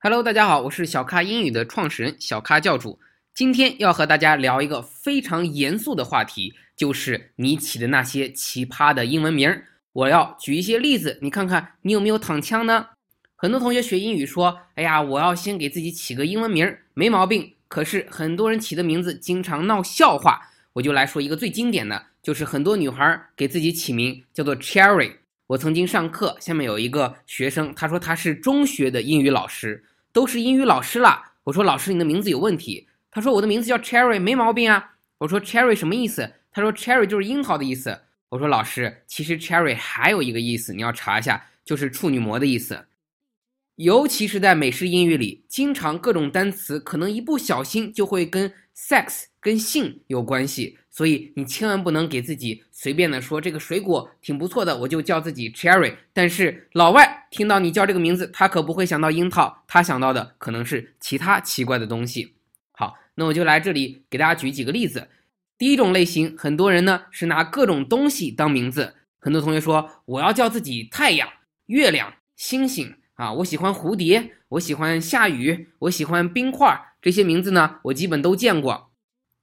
Hello，大家好，我是小咖英语的创始人小咖教主。今天要和大家聊一个非常严肃的话题，就是你起的那些奇葩的英文名。我要举一些例子，你看看你有没有躺枪呢？很多同学学英语说：“哎呀，我要先给自己起个英文名，没毛病。”可是很多人起的名字经常闹笑话。我就来说一个最经典的，就是很多女孩给自己起名叫做 Cherry。我曾经上课，下面有一个学生，他说他是中学的英语老师。都是英语老师了，我说老师你的名字有问题。他说我的名字叫 Cherry，没毛病啊。我说 Cherry 什么意思？他说 Cherry 就是樱桃的意思。我说老师，其实 Cherry 还有一个意思，你要查一下，就是处女膜的意思。尤其是在美式英语里，经常各种单词可能一不小心就会跟 sex 跟性有关系。所以你千万不能给自己随便的说这个水果挺不错的，我就叫自己 Cherry。但是老外听到你叫这个名字，他可不会想到樱桃，他想到的可能是其他奇怪的东西。好，那我就来这里给大家举几个例子。第一种类型，很多人呢是拿各种东西当名字。很多同学说我要叫自己太阳、月亮、星星啊，我喜欢蝴蝶，我喜欢下雨，我喜欢冰块，这些名字呢我基本都见过。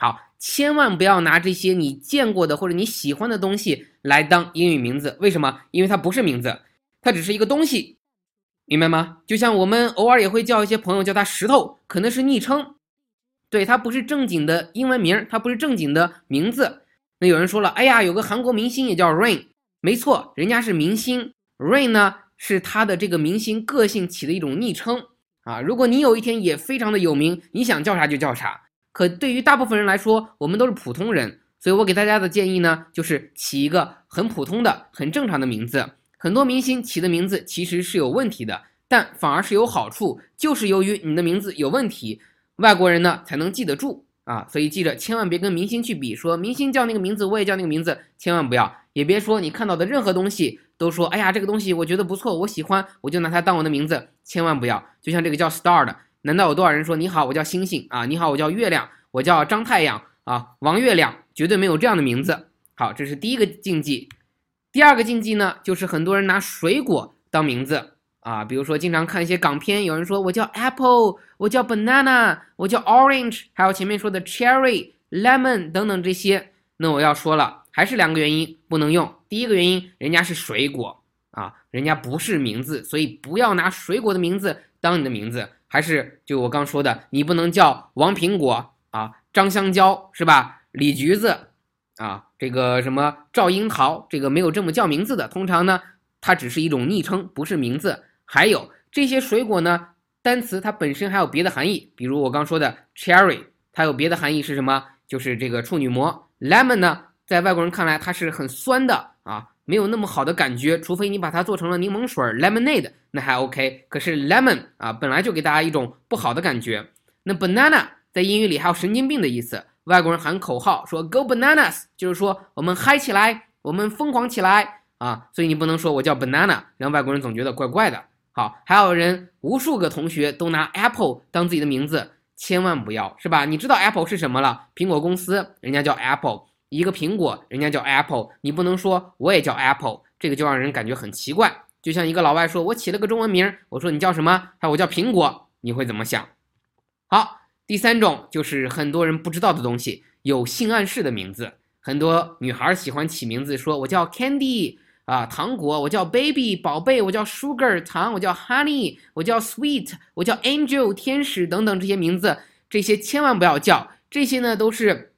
好。千万不要拿这些你见过的或者你喜欢的东西来当英语名字，为什么？因为它不是名字，它只是一个东西，明白吗？就像我们偶尔也会叫一些朋友叫他石头，可能是昵称，对，它不是正经的英文名，它不是正经的名字。那有人说了，哎呀，有个韩国明星也叫 Rain，没错，人家是明星，Rain 呢是他的这个明星个性起的一种昵称啊。如果你有一天也非常的有名，你想叫啥就叫啥。可对于大部分人来说，我们都是普通人，所以我给大家的建议呢，就是起一个很普通的、很正常的名字。很多明星起的名字其实是有问题的，但反而是有好处，就是由于你的名字有问题，外国人呢才能记得住啊。所以记着，千万别跟明星去比，说明星叫那个名字，我也叫那个名字，千万不要。也别说你看到的任何东西都说，哎呀，这个东西我觉得不错，我喜欢，我就拿它当我的名字，千万不要。就像这个叫 Star 的。难道有多少人说你好，我叫星星啊？你好，我叫月亮，我叫张太阳啊？王月亮绝对没有这样的名字。好，这是第一个禁忌。第二个禁忌呢，就是很多人拿水果当名字啊，比如说经常看一些港片，有人说我叫 apple，我叫 banana，我叫 orange，还有前面说的 cherry、lemon 等等这些。那我要说了，还是两个原因不能用。第一个原因，人家是水果啊，人家不是名字，所以不要拿水果的名字当你的名字。还是就我刚说的，你不能叫王苹果啊，张香蕉是吧？李橘子啊，这个什么赵樱桃，这个没有这么叫名字的。通常呢，它只是一种昵称，不是名字。还有这些水果呢，单词它本身还有别的含义，比如我刚说的 cherry，它有别的含义是什么？就是这个处女膜。lemon 呢，在外国人看来它是很酸的啊。没有那么好的感觉，除非你把它做成了柠檬水 （lemonade），那还 OK。可是 lemon 啊，本来就给大家一种不好的感觉。那 banana 在英语里还有神经病的意思。外国人喊口号说 “Go bananas”，就是说我们嗨起来，我们疯狂起来啊。所以你不能说我叫 banana，让外国人总觉得怪怪的。好，还有人无数个同学都拿 apple 当自己的名字，千万不要，是吧？你知道 apple 是什么了？苹果公司人家叫 apple。一个苹果，人家叫 Apple，你不能说我也叫 Apple，这个就让人感觉很奇怪。就像一个老外说，我起了个中文名，我说你叫什么？他说我叫苹果，你会怎么想？好，第三种就是很多人不知道的东西，有性暗示的名字。很多女孩喜欢起名字，说我叫 Candy 啊，糖果，我叫 Baby 宝贝，我叫 Sugar 糖，我叫 Honey，我叫 Sweet，我叫 Angel 天使等等这些名字，这些千万不要叫，这些呢都是。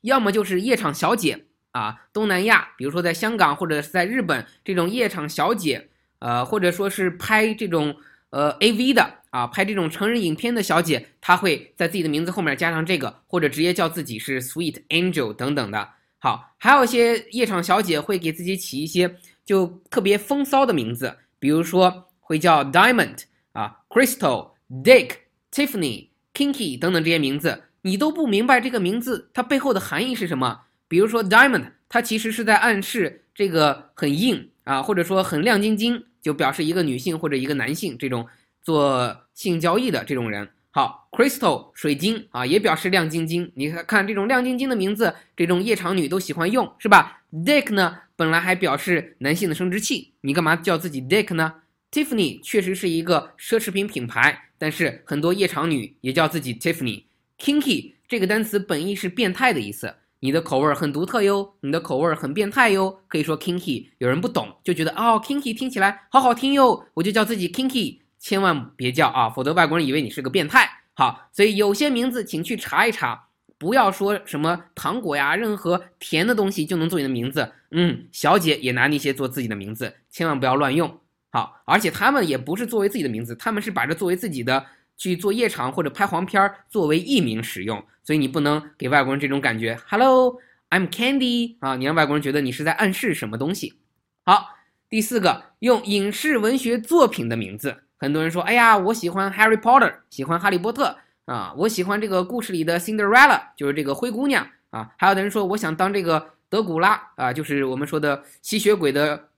要么就是夜场小姐啊，东南亚，比如说在香港或者是在日本这种夜场小姐，呃，或者说是拍这种呃 AV 的啊，拍这种成人影片的小姐，她会在自己的名字后面加上这个，或者直接叫自己是 Sweet Angel 等等的。好，还有一些夜场小姐会给自己起一些就特别风骚的名字，比如说会叫 Diamond 啊，Crystal、Dick、Tiffany、Kinky 等等这些名字。你都不明白这个名字它背后的含义是什么？比如说 diamond，它其实是在暗示这个很硬啊，或者说很亮晶晶，就表示一个女性或者一个男性这种做性交易的这种人。好，crystal 水晶啊，也表示亮晶晶。你看看这种亮晶晶的名字，这种夜场女都喜欢用，是吧？dick 呢，本来还表示男性的生殖器，你干嘛叫自己 dick 呢 Tiffany 确实是一个奢侈品品牌，但是很多夜场女也叫自己 Tiffany。Kinky 这个单词本意是变态的意思，你的口味很独特哟，你的口味很变态哟，可以说 Kinky。有人不懂就觉得哦，Kinky 听起来好好听哟，我就叫自己 Kinky，千万别叫啊，否则外国人以为你是个变态。好，所以有些名字请去查一查，不要说什么糖果呀，任何甜的东西就能做你的名字。嗯，小姐也拿那些做自己的名字，千万不要乱用。好，而且他们也不是作为自己的名字，他们是把这作为自己的去做夜场或者拍黄片儿作为艺名使用，所以你不能给外国人这种感觉。Hello，I'm Candy 啊，你让外国人觉得你是在暗示什么东西。好，第四个，用影视文学作品的名字，很多人说，哎呀，我喜欢 Harry Potter，喜欢哈利波特啊，我喜欢这个故事里的 Cinderella，就是这个灰姑娘啊，还有的人说，我想当这个德古拉啊，就是我们说的吸血鬼的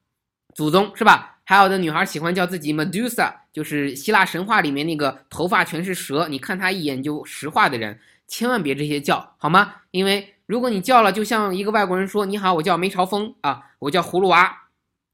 祖宗，是吧？还有的女孩喜欢叫自己 Medusa，就是希腊神话里面那个头发全是蛇，你看她一眼就石化的人，千万别这些叫好吗？因为如果你叫了，就像一个外国人说你好，我叫梅超风啊，我叫葫芦娃，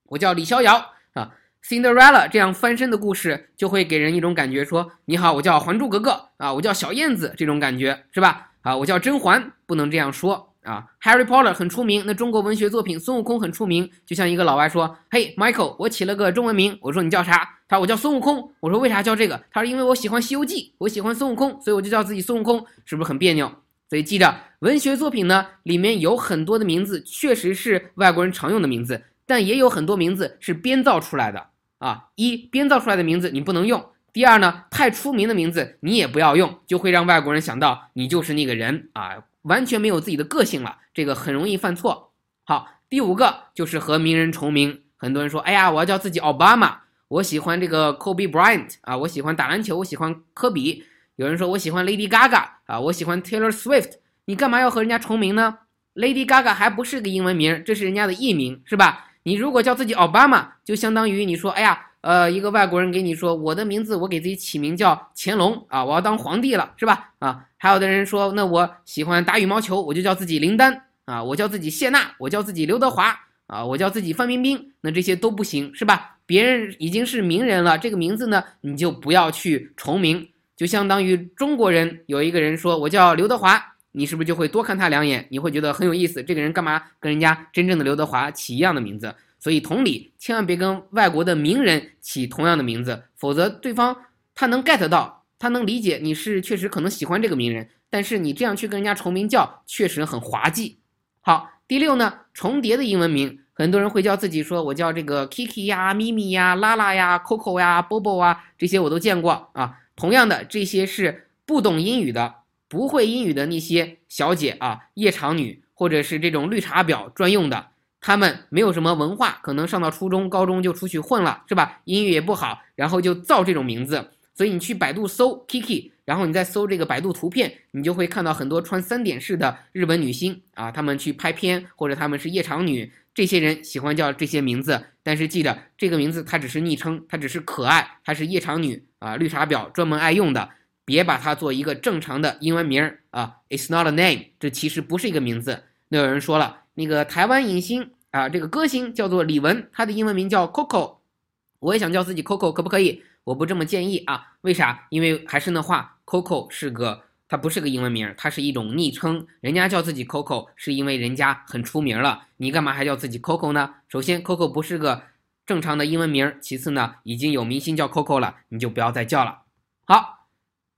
我叫李逍遥啊，Cinderella 这样翻身的故事就会给人一种感觉，说你好，我叫还珠格格啊，我叫小燕子这种感觉是吧？啊，我叫甄嬛，不能这样说。啊，Harry Potter 很出名，那中国文学作品孙悟空很出名。就像一个老外说：“嘿，Michael，我起了个中文名。”我说：“你叫啥？”他说：“我叫孙悟空。”我说：“为啥叫这个？”他说：“因为我喜欢《西游记》，我喜欢孙悟空，所以我就叫自己孙悟空。”是不是很别扭？所以记着，文学作品呢，里面有很多的名字确实是外国人常用的名字，但也有很多名字是编造出来的啊。一编造出来的名字你不能用。第二呢，太出名的名字你也不要用，就会让外国人想到你就是那个人啊。完全没有自己的个性了，这个很容易犯错。好，第五个就是和名人重名。很多人说，哎呀，我要叫自己奥巴马，我喜欢这个 Kobe Bryant 啊，我喜欢打篮球，我喜欢科比。有人说我喜欢 Lady Gaga 啊，我喜欢 Taylor Swift。你干嘛要和人家重名呢？Lady Gaga 还不是个英文名，这是人家的艺名，是吧？你如果叫自己奥巴马，就相当于你说，哎呀。呃，一个外国人给你说我的名字，我给自己起名叫乾隆啊，我要当皇帝了，是吧？啊，还有的人说，那我喜欢打羽毛球，我就叫自己林丹啊，我叫自己谢娜，我叫自己刘德华啊，我叫自己范冰冰，那这些都不行，是吧？别人已经是名人了，这个名字呢，你就不要去重名，就相当于中国人有一个人说我叫刘德华，你是不是就会多看他两眼？你会觉得很有意思，这个人干嘛跟人家真正的刘德华起一样的名字？所以，同理，千万别跟外国的名人起同样的名字，否则对方他能 get 到，他能理解你是确实可能喜欢这个名人，但是你这样去跟人家重名叫，确实很滑稽。好，第六呢，重叠的英文名，很多人会叫自己说，我叫这个 Kiki 呀、咪咪呀、拉拉呀、Coco 呀、Bobo 啊，这些我都见过啊。同样的，这些是不懂英语的、不会英语的那些小姐啊，夜场女，或者是这种绿茶婊专用的。他们没有什么文化，可能上到初中、高中就出去混了，是吧？英语也不好，然后就造这种名字。所以你去百度搜 Kiki，然后你再搜这个百度图片，你就会看到很多穿三点式的日本女星啊，她们去拍片或者她们是夜场女，这些人喜欢叫这些名字。但是记得这个名字它只是昵称，它只是可爱，它是夜场女啊，绿茶婊专门爱用的，别把它做一个正常的英文名儿啊。It's not a name，这其实不是一个名字。那有人说了。那个台湾影星啊，这个歌星叫做李玟，她的英文名叫 Coco，我也想叫自己 Coco，可不可以？我不这么建议啊，为啥？因为还是那话，Coco 是个，它不是个英文名，它是一种昵称。人家叫自己 Coco 是因为人家很出名了，你干嘛还叫自己 Coco 呢？首先，Coco 不是个正常的英文名，其次呢，已经有明星叫 Coco 了，你就不要再叫了。好，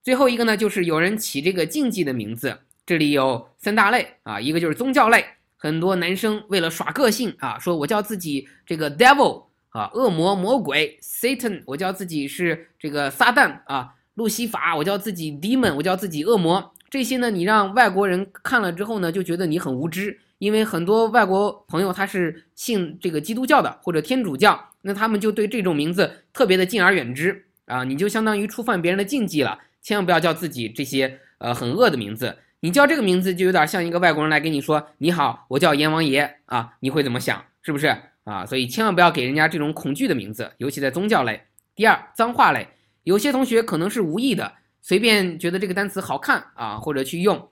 最后一个呢，就是有人起这个禁忌的名字，这里有三大类啊，一个就是宗教类。很多男生为了耍个性啊，说我叫自己这个 devil 啊，恶魔魔鬼 Satan，我叫自己是这个撒旦啊，路西法，我叫自己 demon，我叫自己恶魔。这些呢，你让外国人看了之后呢，就觉得你很无知，因为很多外国朋友他是信这个基督教的或者天主教，那他们就对这种名字特别的敬而远之啊，你就相当于触犯别人的禁忌了，千万不要叫自己这些呃很恶的名字。你叫这个名字就有点像一个外国人来跟你说：“你好，我叫阎王爷啊！”你会怎么想？是不是啊？所以千万不要给人家这种恐惧的名字，尤其在宗教类。第二，脏话类，有些同学可能是无意的，随便觉得这个单词好看啊，或者去用，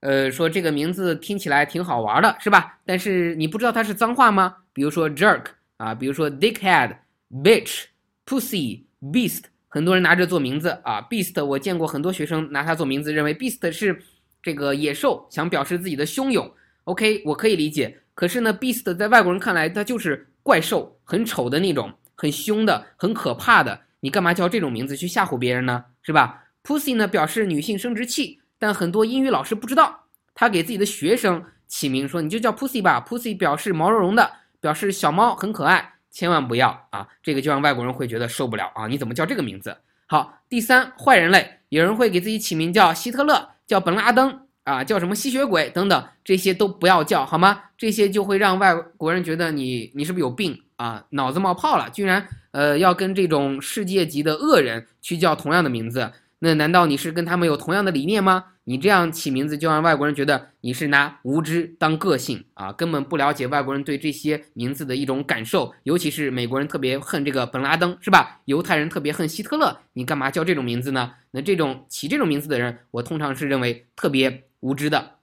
呃，说这个名字听起来挺好玩的，是吧？但是你不知道它是脏话吗？比如说 jerk 啊，比如说 dickhead、bitch、Pussy、Beast，很多人拿着做名字啊。Beast，我见过很多学生拿它做名字，认为 Beast 是这个野兽，想表示自己的汹涌。OK，我可以理解。可是呢，Beast 在外国人看来，它就是怪兽，很丑的那种，很凶的，很可怕的。你干嘛叫这种名字去吓唬别人呢？是吧？Pussy 呢，表示女性生殖器，但很多英语老师不知道，他给自己的学生起名说你就叫 Pussy 吧。Pussy 表示毛茸茸的，表示小猫很可爱。千万不要啊！这个就让外国人会觉得受不了啊！你怎么叫这个名字？好，第三，坏人类，有人会给自己起名叫希特勒，叫本拉登啊，叫什么吸血鬼等等，这些都不要叫好吗？这些就会让外国人觉得你你是不是有病啊？脑子冒泡了，居然呃要跟这种世界级的恶人去叫同样的名字。那难道你是跟他们有同样的理念吗？你这样起名字就让外国人觉得你是拿无知当个性啊，根本不了解外国人对这些名字的一种感受。尤其是美国人特别恨这个本拉登，是吧？犹太人特别恨希特勒，你干嘛叫这种名字呢？那这种起这种名字的人，我通常是认为特别无知的。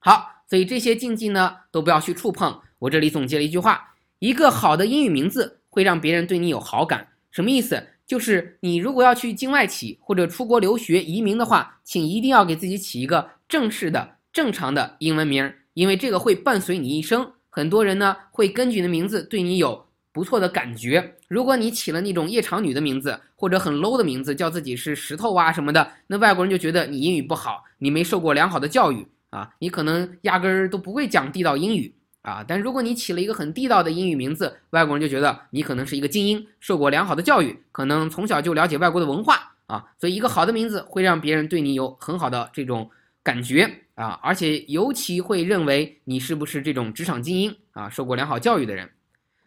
好，所以这些禁忌呢，都不要去触碰。我这里总结了一句话：一个好的英语名字会让别人对你有好感。什么意思？就是你如果要去境外起或者出国留学移民的话，请一定要给自己起一个正式的、正常的英文名，因为这个会伴随你一生。很多人呢会根据你的名字对你有不错的感觉。如果你起了那种夜场女的名字或者很 low 的名字，叫自己是石头啊什么的，那外国人就觉得你英语不好，你没受过良好的教育啊，你可能压根儿都不会讲地道英语。啊，但如果你起了一个很地道的英语名字，外国人就觉得你可能是一个精英，受过良好的教育，可能从小就了解外国的文化啊。所以，一个好的名字会让别人对你有很好的这种感觉啊，而且尤其会认为你是不是这种职场精英啊，受过良好教育的人。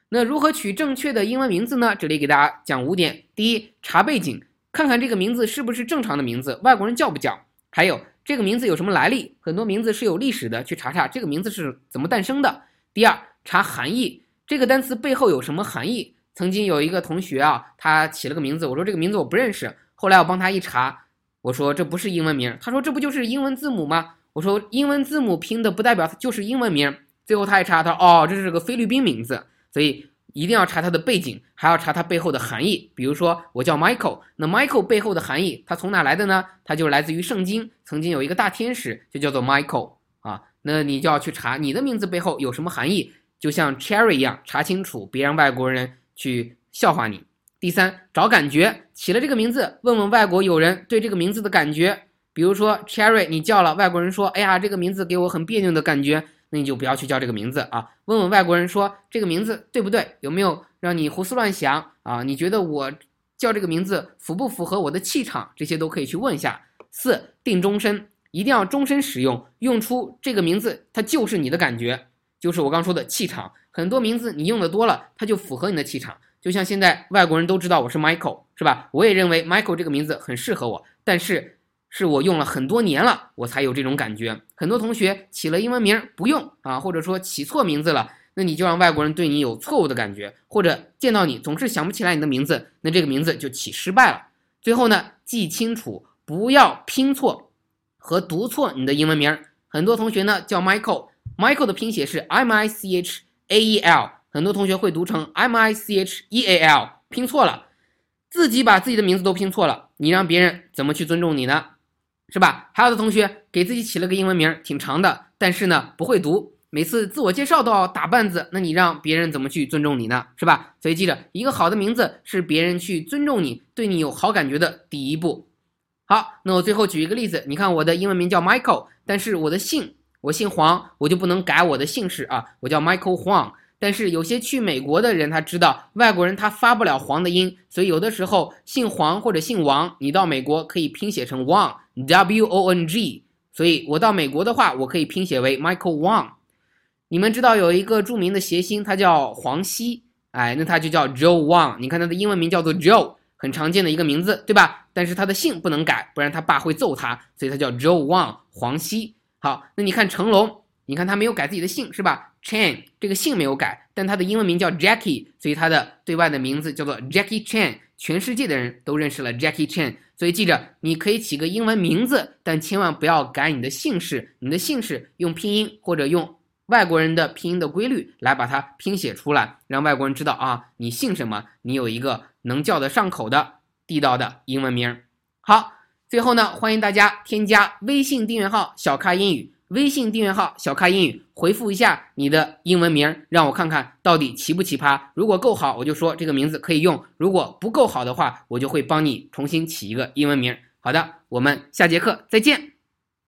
那如何取正确的英文名字呢？这里给大家讲五点：第一，查背景，看看这个名字是不是正常的名字，外国人叫不叫？还有。这个名字有什么来历？很多名字是有历史的，去查查这个名字是怎么诞生的。第二，查含义，这个单词背后有什么含义？曾经有一个同学啊，他起了个名字，我说这个名字我不认识。后来我帮他一查，我说这不是英文名，他说这不就是英文字母吗？我说英文字母拼的不代表就是英文名。最后他一查，他说哦，这是个菲律宾名字，所以。一定要查它的背景，还要查它背后的含义。比如说，我叫 Michael，那 Michael 背后的含义，它从哪来的呢？它就来自于圣经，曾经有一个大天使就叫做 Michael。那你就要去查你的名字背后有什么含义，就像 Cherry 一样，查清楚，别让外国人去笑话你。第三，找感觉，起了这个名字，问问外国友人对这个名字的感觉。比如说 Cherry，你叫了，外国人说，哎呀，这个名字给我很别扭的感觉。那你就不要去叫这个名字啊！问问外国人说这个名字对不对？有没有让你胡思乱想啊？你觉得我叫这个名字符不符合我的气场？这些都可以去问一下。四定终身，一定要终身使用，用出这个名字，它就是你的感觉，就是我刚说的气场。很多名字你用的多了，它就符合你的气场。就像现在外国人都知道我是 Michael，是吧？我也认为 Michael 这个名字很适合我，但是。是我用了很多年了，我才有这种感觉。很多同学起了英文名不用啊，或者说起错名字了，那你就让外国人对你有错误的感觉，或者见到你总是想不起来你的名字，那这个名字就起失败了。最后呢，记清楚，不要拼错和读错你的英文名。很多同学呢叫 Michael，Michael 的拼写是 M I C H A E L，很多同学会读成 M I C H E A L，拼错了，自己把自己的名字都拼错了，你让别人怎么去尊重你呢？是吧？还有的同学给自己起了个英文名，挺长的，但是呢不会读，每次自我介绍都要打半字，那你让别人怎么去尊重你呢？是吧？所以记着，一个好的名字是别人去尊重你、对你有好感觉的第一步。好，那我最后举一个例子，你看我的英文名叫 Michael，但是我的姓我姓黄，我就不能改我的姓氏啊，我叫 Michael Huang。但是有些去美国的人，他知道外国人他发不了黄的音，所以有的时候姓黄或者姓王，你到美国可以拼写成 Wang，W O N G。所以我到美国的话，我可以拼写为 Michael Wang。你们知道有一个著名的谐星，他叫黄西，哎，那他就叫 Joe Wang。你看他的英文名叫做 Joe，很常见的一个名字，对吧？但是他的姓不能改，不然他爸会揍他，所以他叫 Joe Wang 黄西。好，那你看成龙，你看他没有改自己的姓，是吧？Chan 这个姓没有改，但他的英文名叫 Jackie，所以他的对外的名字叫做 Jackie Chan，全世界的人都认识了 Jackie Chan。所以记着，你可以起个英文名字，但千万不要改你的姓氏。你的姓氏用拼音或者用外国人的拼音的规律来把它拼写出来，让外国人知道啊，你姓什么，你有一个能叫得上口的地道的英文名。好，最后呢，欢迎大家添加微信订阅号“小咖英语”，微信订阅号“小咖英语”，回复一下你的英文名，让我看看到底奇不奇葩。如果够好，我就说这个名字可以用；如果不够好的话，我就会帮你重新起一个英文名。好的，我们下节课再见。